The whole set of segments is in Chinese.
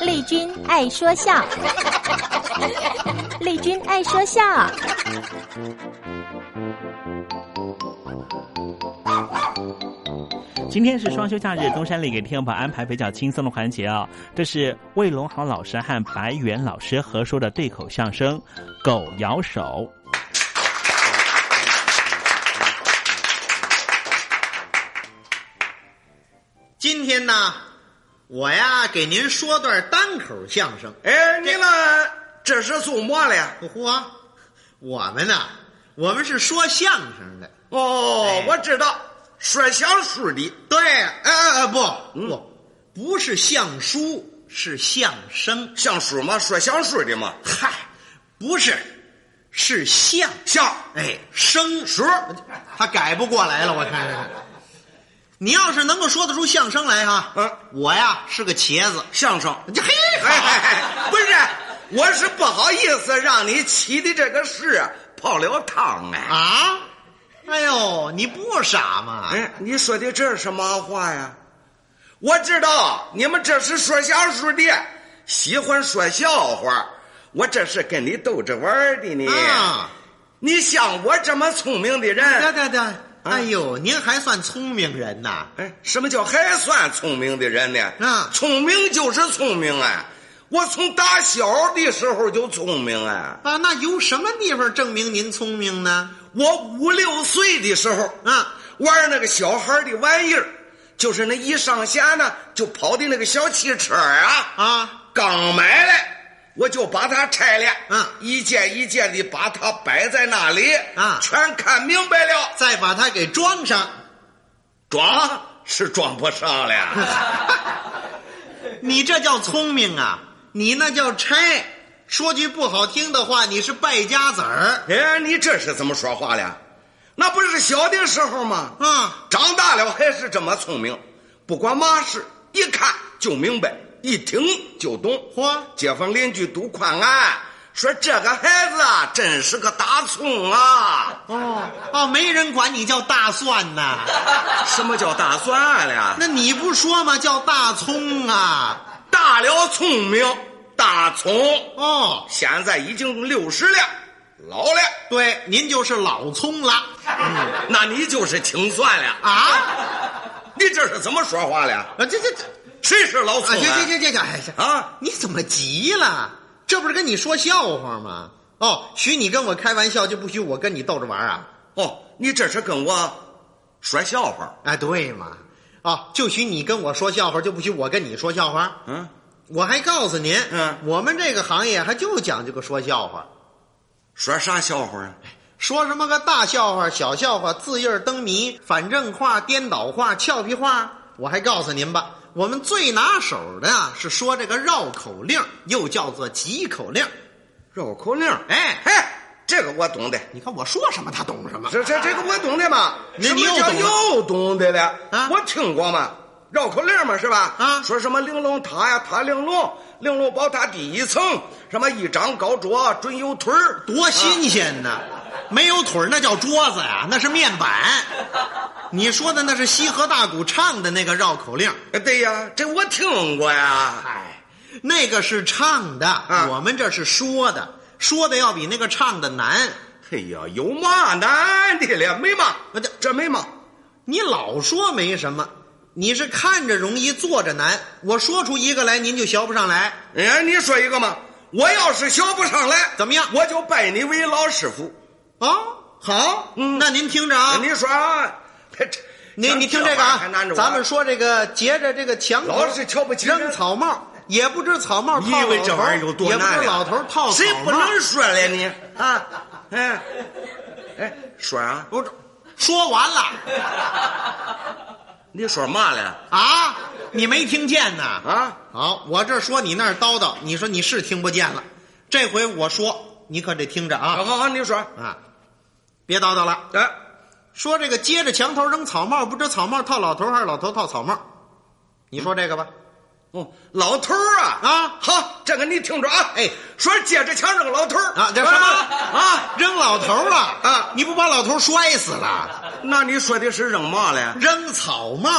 丽君爱说笑，丽君爱说笑。今天是双休假日，东山里给听众朋友安排比较轻松的环节啊、这是魏龙豪老师和白元老师合说的对口相声《狗咬手》。今天呢，我呀给您说段单口相声。哎，你们这是做么了呀？嚯，我们呐，我们是说相声的。哦，哎我知道，说相书的。对，哎哎哎，不嗯不，不是相书，是相声。相书嘛，说相书的嘛。嗨，不是，是相相，哎生书。他改不过来了，我看看。你要是能够说得出相声来哈，嗯，我呀是个茄子，相声。这嘿，哎哎哎，不是，我是不好意思让你起的这个事泡了汤哎。啊！哎呦，你不傻吗？哎，你说的这是什么话呀？我知道你们这是说相声的，喜欢说笑话。我这是跟你逗着玩的呢。啊，你像我这么聪明的人对人，对对，哎呦，您还算聪明人呐！哎，什么叫还算聪明的人呢？啊聪明就是聪明啊！我从打小的时候就聪明啊！啊，那有什么地方证明您聪明呢？我五六岁的时候啊，玩那个小孩的玩意儿，就是那一上线呢就跑的那个小汽车啊啊，刚买来我就把它拆了，嗯一件一件的把它摆在那里啊全看明白了，再把它给装上。装是装不上了。你这叫聪明啊！你那叫拆。说句不好听的话，你是败家子儿。哎，你这是怎么说话了？那不是小的时候吗？啊，长大了还是这么聪明，不管嘛事，一看就明白，一听就懂。嚯，街坊邻居都夸俺说这个孩子啊，真是个大葱啊！哦哦，没人管你叫大蒜呐。什么叫大蒜了？那你不说吗？叫大葱啊！大了聪明，大葱。哦，现在已经六十了，老了。对，您就是老葱了。嗯，那你就是青蒜了啊！你这是怎么说话了？啊，这这这，谁是老葱啊？行行行行行，哎啊！你怎么急了？这不是跟你说笑话吗？哦，许你跟我开玩笑，就不许我跟你逗着玩啊？哦，你这是跟我说笑话？哎，对嘛？啊，就许你跟我说笑话，就不许我跟你说笑话。嗯，我还告诉您，嗯，我们这个行业还就讲究个说笑话。说啥笑话啊？说什么个大笑话、小笑话、字印灯谜、反正话、颠倒话、俏皮话？我还告诉您吧，我们最拿手的啊是说这个绕口令，又叫做急口令。绕口令，哎嘿，这个我懂的。你看我说什么，他懂什么。这这这个我懂的嘛？你什么又懂又懂的了？啊我听过嘛，绕口令嘛是吧？啊说什么玲珑塔呀，塔玲珑，玲珑宝塔第一层，什么一张高桌准有腿儿，多新鲜呐！没有腿儿那叫桌子呀、那是面板。你说的那是西河大鼓唱的那个绕口令，哎对呀，这我听过呀。嗨，那个是唱的，啊我们这是说的，说的要比那个唱的难。哎呀，有嘛难的了？没嘛，这这没嘛。你老说没什么，你是看着容易，做着难。我说出一个来，您就学不上来。哎，你说一个嘛？我要是学不上来，怎么样我就拜你为老师傅。啊？好，嗯那您听着啊，你说啊，这你你听这个啊咱们说这个结着这个墙头老是瞧不起人扔草帽，也不知草帽套你以为老头这玩意儿有多也不知老头套草谁不能说了你啊？哎哎，说啊？不是说完了你说嘛了？啊？你没听见呢？啊？好，我这说你那儿叨叨，你说你是听不见了。这回我说，你可得听着啊好好好，你说。啊！别叨叨了。哎，说这个接着墙头扔草帽，不知草帽套老头还是老头套草帽？你说这个吧。哦，老头儿啊啊好，这个你听着啊。哎，说接着墙扔老头儿啊，这什么啊？扔老头啊啊你不把老头摔死了？那你说的是扔嘛嘞？扔草帽，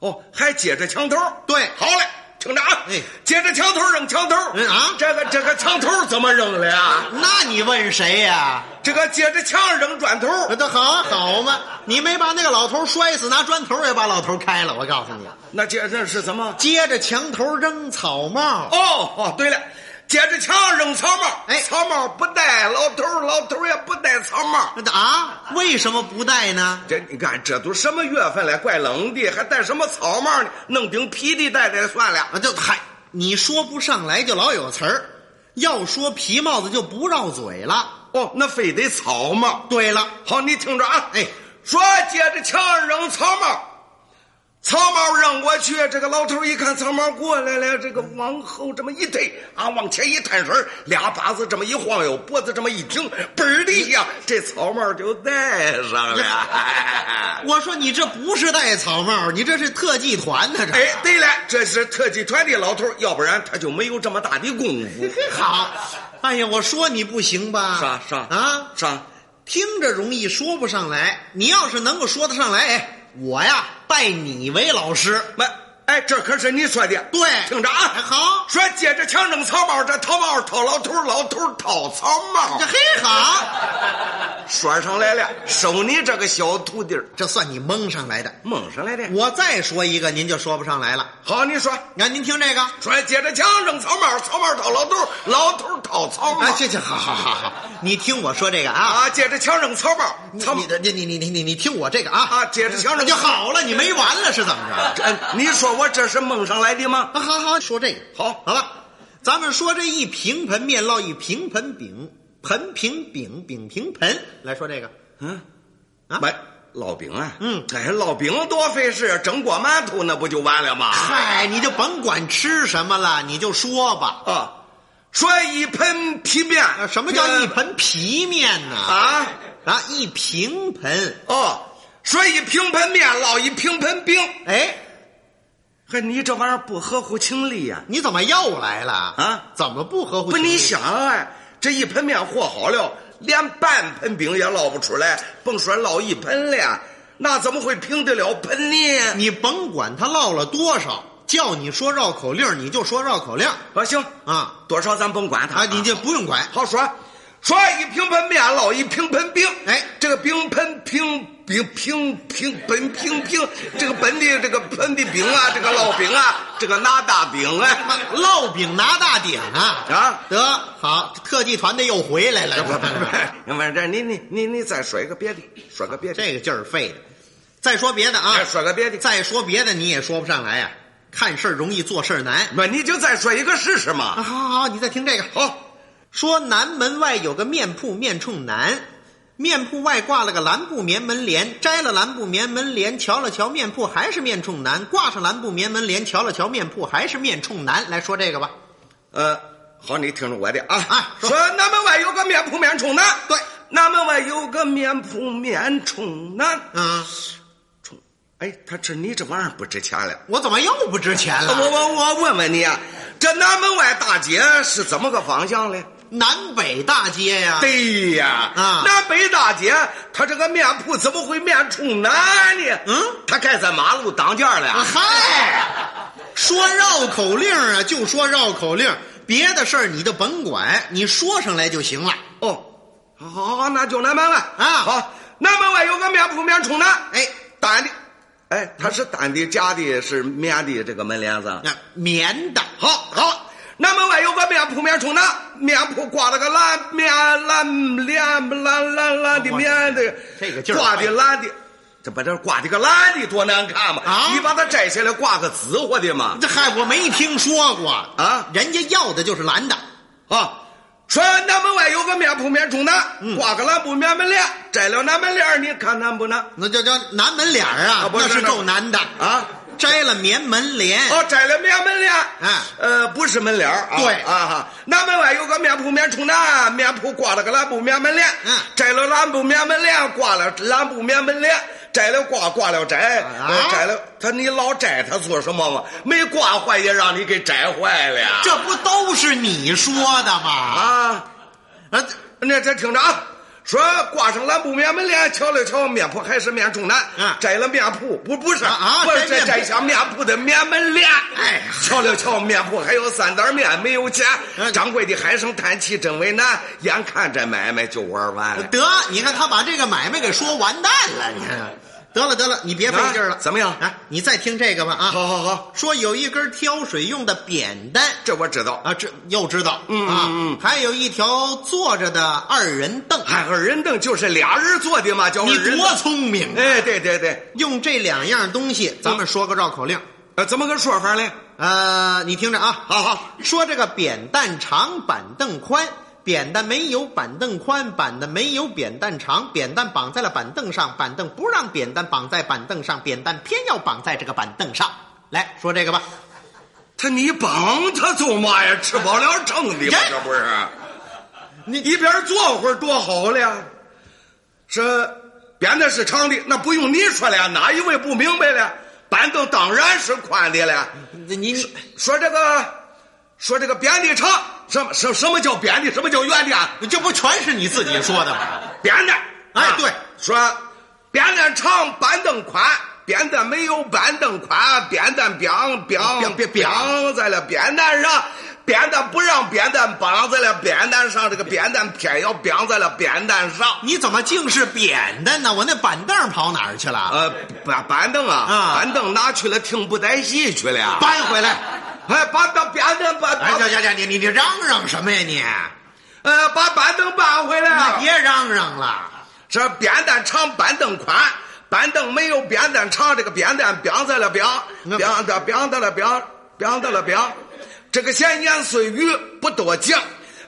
哦，还接着墙头儿对好嘞，听着啊。哎接着墙头扔墙头嗯啊这个这个墙头怎么扔了呀？那你问谁呀、这个接着墙扔砖头儿那都好啊好嘛，你没把那个老头摔死，拿砖头也把老头开了。我告诉你，那接着是什么？接着墙头扔草帽，哦哦，对了，接着墙扔草帽，哎草帽不戴老头儿，老头儿也不戴草帽。啊，为什么不戴呢？这你看，这都什么月份了，怪冷的，还戴什么草帽呢？弄顶皮的戴戴算了。啊，就嗨，你说不上来就老有词儿，要说皮帽子就不绕嘴了。哦，那非得草帽。对了，好，你听着啊，哎，说接着墙扔草帽，草帽扔过去，这个老头一看草帽过来了，这个往后这么一退啊，往前一探身，俩把子这么一晃悠，脖子这么一挺，嘣儿的一下，这草帽就戴上了。我说你这不是戴草帽，你这是特技团呢，这。哎，对了，这是特技团的老头，要不然他就没有这么大的功夫。好，哎呀，我说你不行吧？啥啥啊？啥？听着容易，说不上来。你要是能够说得上来，哎，我呀拜你为老师。没，哎，这可是你说的。对，听着啊，好。说接着墙扔草帽，这草帽掏老头，老头掏草帽。这嘿好，说上来了，收你这个小徒弟这算你蒙上来的，蒙上来的。我再说一个，您就说不上来了。好，你说，那您听这个，说接着墙扔草帽，草帽掏老头，老头掏草帽。啊，这这好好好好，你听我说这个啊啊，接着墙扔草帽，草你你你你你你你听我这个啊啊，接着墙扔就好了，你没完了是怎么着？这你说我这是蒙上来的吗？啊，好好说这个，好，好了，咱们说这一平盆面烙一平盆饼，盆平饼，饼平盆，来说这个，嗯，啊？喂烙饼啊，嗯。哎，烙饼多费事，蒸锅馒头那不就完了吗？嗨，你就甭管吃什么了，你就说吧。啊，说一盆皮面，啊，什么叫一盆皮面呢？啊？啊，一平盆，哦，说一平盆面烙一平盆饼，哎，还你这玩意儿不合乎情理呀、你怎么又来了啊怎么不合乎不，情理？你想啊，这一盆面和好了，连半盆饼也烙不出来，甭说烙一盆了，那怎么会平得了盆呢？你甭管他烙了多少，叫你说绕口令，你就说绕口令儿啊，行啊多少咱甭管它啊，你就不用管。好说，说一平盆面烙一平盆饼，哎这个饼盆平饼平平本平平，这个本地这个盆的饼啊，这个烙饼啊，这个拿大饼啊，烙饼拿大饼啊啊得好，特技团的又回来了。不是，这你你你你再说一个别的，说个别的，这个劲儿费的。再说别的啊再，说个别的，再说别的你也说不上来呀、看事儿容易做事儿难。不，你就再说一个试试啊，嘛。好好好，你再听这个。好，说南门外有个面铺，面冲南，面铺外挂了个蓝布棉门帘，摘了蓝布棉门帘，瞧了瞧面铺，还是面冲南；挂上蓝布棉门帘，瞧了瞧面铺，还是面冲南。来说这个吧。呃，好，你听着我的啊啊说说南门外有个面铺面冲南，对，南门外有个面铺面冲南，嗯，冲，哎，他这你这玩意儿不值钱了。我怎么又不值钱了？我我我问问你啊，这南门外大街是怎么个方向嘞？南北大街呀、对呀，啊南北大街，他这个面铺怎么会面冲南呢？嗯，他盖在马路当间儿了。嗨，说绕口令啊，就说绕口令，别的事儿你就甭管，你说上来就行了。哦，好好好，那就南门外啊好，南门外有个面铺面冲南，哎，单的，哎，它是单的，假的，是棉的，这个门帘子。那棉的，好好，南门外有个面铺面冲南，面铺挂了个蓝面蓝帘蓝蓝蓝的面的，这个劲儿挂的蓝的，这把这挂的个蓝的多难看嘛！啊你把它摘下来挂个紫货的嘛？这嗨，我没听说过啊人家要的就是蓝的。啊，说南门外有个面铺面冲南，嗯挂个蓝布面门帘，摘了南门帘儿你看难不难？那叫叫南门帘儿啊，那是够难的啊！摘了棉门帘，哦，摘了棉门帘，哎呃，不是门帘儿啊，对。啊哈，南门外有个面铺面冲南，面铺挂了个蓝布棉门帘，嗯。摘了蓝布棉门帘，挂了蓝布棉门帘，摘了挂，挂了摘，啊。呃摘了，他你老摘他做什么嘛？没挂坏也让你给摘坏了呀，这不都是你说的吗？啊，啊，那这听着啊。说挂上蓝布棉门帘，瞧了瞧面铺还是面冲南，嗯摘了面铺不不是啊啊不是摘摘下面铺的棉门帘，哎瞧了瞧面铺还有三袋面没有钱嗯，掌柜的唉声叹气真为难，眼看这买卖就玩完了。得，你看他把这个买卖给说完蛋了，你看，得了得了，你别费劲了，啊怎么样来？你再听这个吧啊！好好好，说有一根挑水用的扁担这我知道。啊，这又知道，嗯啊，还有一条坐着的二人凳，哎，二人凳就是俩人坐的嘛，叫你多聪明啊！哎，对对对，用这两样东西，咱们说个绕口令。呃，怎么个说法呢？呃，你听着啊，好好，说这个扁担长，板凳宽。扁担没有板凳宽，板凳没有扁担长，扁担绑在了板凳上，板凳不让扁担绑在板凳上，扁担偏要绑在这个板凳上。来说这个吧，他你绑他做嘛呀？吃饱了撑的嘛，哎这不是？你一边坐会儿多好了。是扁担是长的，那不用你说了，哪一位不明白了？板凳当然是宽的了。你你说这个，说这个扁的长，什么什什么叫编的？什么叫圆的啊？这不全是你自己说的吗？编的，啊哎对，说扁担长，板凳宽，扁担没有板凳宽，扁担绑绑别别别绑在了扁担上，扁担不让扁担绑在了扁担上，这个扁担偏要绑在了扁担上。你怎么净是扁担呢？我那板凳跑哪儿去了？呃，板板凳啊，啊板凳拿去了听布袋戏去了。搬回来！哎，把把扁担搬，哎，行行行，你你你嚷嚷什么呀你？呃，把板凳搬回来。那别嚷嚷了。这扁担长，板凳宽，板凳没有扁担长，这个扁担扁在了绑，那绑的扁的了扁，扁的了扁。这个闲言碎语不多讲，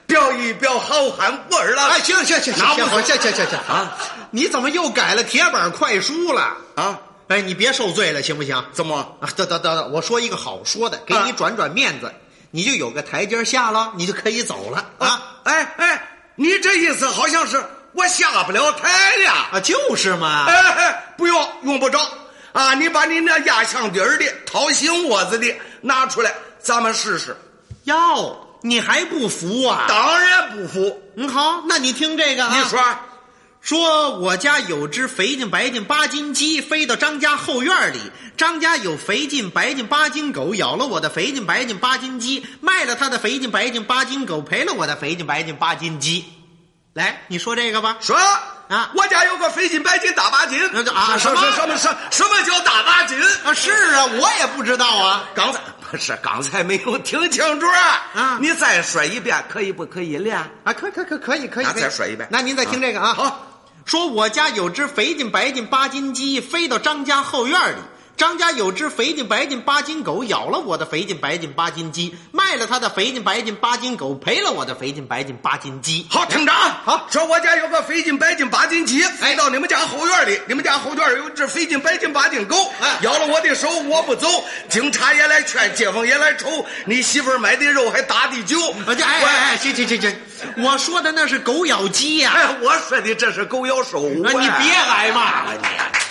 表一表好汉味儿了。哎，行行行行行行行行啊！你怎么又改了铁板快书了？啊？哎，你别受罪了，行不行？怎么？啊，得得得，我说一个好说的，给你转转面子，你就有个台阶下了，你就可以走了啊！哎哎，你这意思好像是我下不了台了。啊，就是嘛。哎哎，不用，用不着啊！你把你那压箱底儿的、掏心窝子的拿出来，咱们试试。哟，你还不服啊？当然不服。嗯，好，那你听这个啊。你说，说我家有只肥进白进八斤鸡，飞到张家后院里。张家有肥进白进八斤狗，咬了我的肥进白进八斤鸡，卖了他的肥进白进八斤狗，赔了我的肥进白进八斤鸡。来，你说这个吧。说啊，我家有个肥进白进大八斤。那就啊什么什么什么什什么叫大八斤？啊，是啊，我也不知道啊。刚 才不是刚才没有听清楚啊！啊你再说一遍，可以不可以了？啊，可可可可以可以。那可以再说一遍那您再听这个啊。好，说我家有只肥进白进八斤鸡，飞到张家后院里。张家有只肥进白进八斤狗，咬了我的肥进白进八斤鸡，卖了他的肥进白进八斤狗，赔了我的肥进白进八斤鸡。好，听着啊！好。说我家有个肥进白进八斤鸡，飞到你们家后院里，你们家后院有只肥进白进八斤狗，哎。咬了我的手，我不走，警察也来劝，街坊也来瞅，你媳妇买的肉还打的酒，哎哎哎，行行行行，我说的那是狗咬鸡呀、哎，我说的这是狗咬手，啊，你别挨骂。了你。你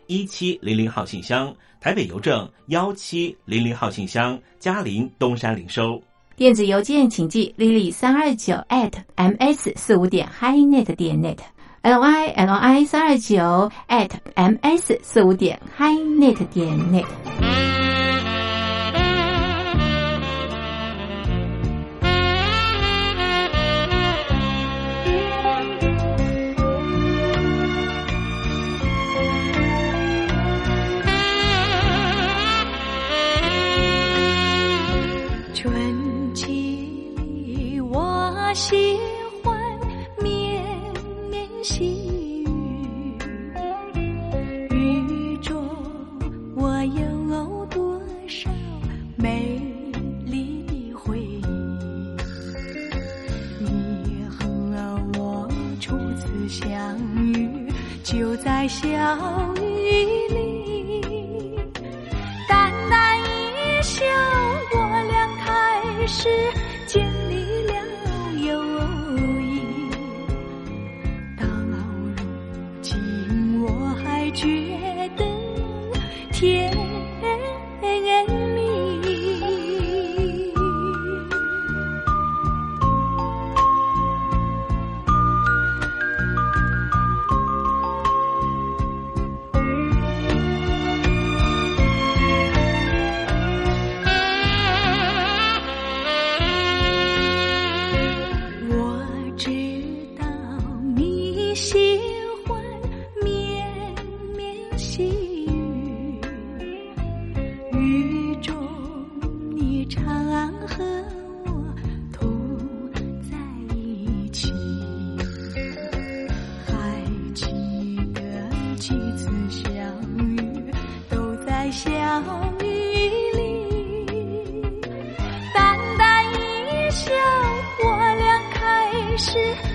一七零零号信箱，台北邮政幺七零零号信箱，嘉陵东山零收。电子邮件请记 lily 三二九 at ms 四五点 highnet 点 net，l y l i 三二九 at ms 四五点 highnet 点 net。喜欢绵绵细雨，雨中我有多少美丽的回忆？你和我初次相遇，就在小雨里，淡淡一笑，我俩开始是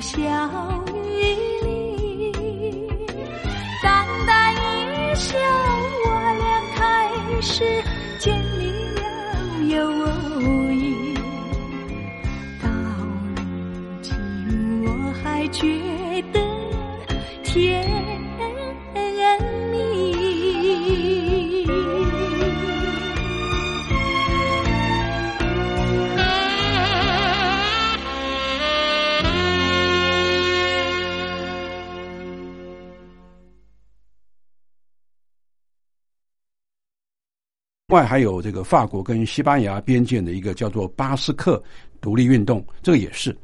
小雨里淡淡一笑我俩开始建立外还有这个法国跟西班牙边界的一个叫做巴斯克独立运动，这个也是。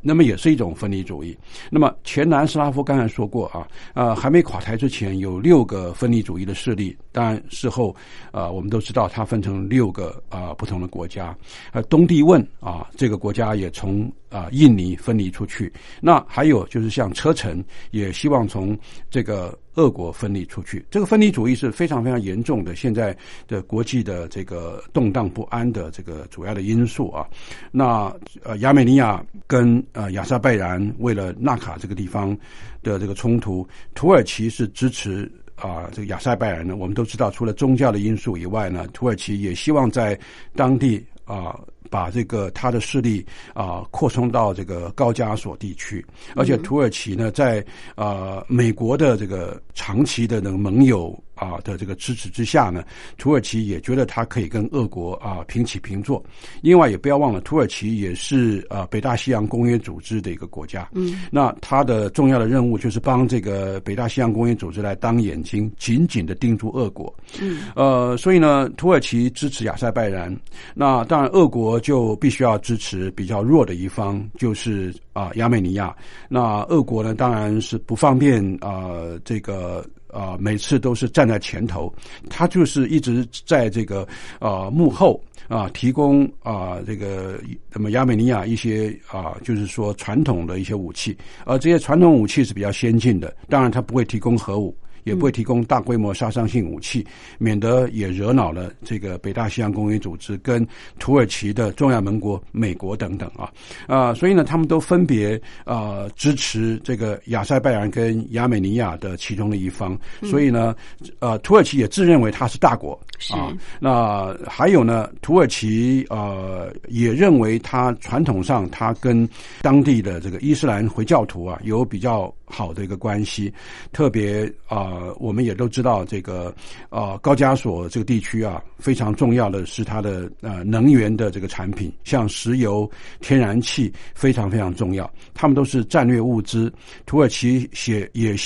那么也是一种分离主义。那么前南斯拉夫刚才说过啊，呃，还没垮台之前有六个分离主义的势力。当然事后，呃，我们都知道它分成六个啊不同的国家。呃，东帝汶啊这个国家也从啊印尼分离出去。那还有就是像车臣也希望从这个俄国分离出去。这个分离主义是非常非常严重的，现在的国际的这个动荡不安的这个主要的因素啊。那呃，亚美尼亚跟呃，亚塞拜然为了纳卡这个地方的这个冲突，土耳其是支持啊这个亚塞拜然的。我们都知道，除了宗教的因素以外呢，土耳其也希望在当地啊把这个他的势力啊扩充到这个高加索地区。而且土耳其呢，在呃美国的这个长期的那个盟友。啊的这个支持之下呢，土耳其也觉得他可以跟俄国啊平起平坐。另外也不要忘了，土耳其也是呃北大西洋公约组织的一个国家。嗯，那它的重要的任务就是帮这个北大西洋公约组织来当眼睛，紧紧的盯住俄国。嗯，呃，所以呢，土耳其支持亚塞拜然，那当然俄国就必须要支持比较弱的一方，就是啊亚美尼亚。那俄国呢，当然是不方便啊这个。啊，每次都是站在前头，他就是一直在这个啊幕后啊提供啊这个那么亚美尼亚一些啊就是说传统的一些武器，而这些传统武器是比较先进的，当然他不会提供核武。也不会提供大规模杀伤性武器，免得也惹恼了这个北大西洋公约组织跟土耳其的重要盟国美国等等啊啊，所以呢，他们都分别啊支持这个亚塞拜然跟亚美尼亚的其中的一方，所以呢，呃，土耳其也自认为它是大国啊。那还有呢，土耳其呃也认为它传统上它跟当地的这个伊斯兰回教徒啊有比较好的一个关系，特别啊。我们也都知道这个，啊，高加索这个地区啊，非常重要的是它的呃能源的这个产品，像石油、天然气非常非常重要，他们都是战略物资。土耳其写也。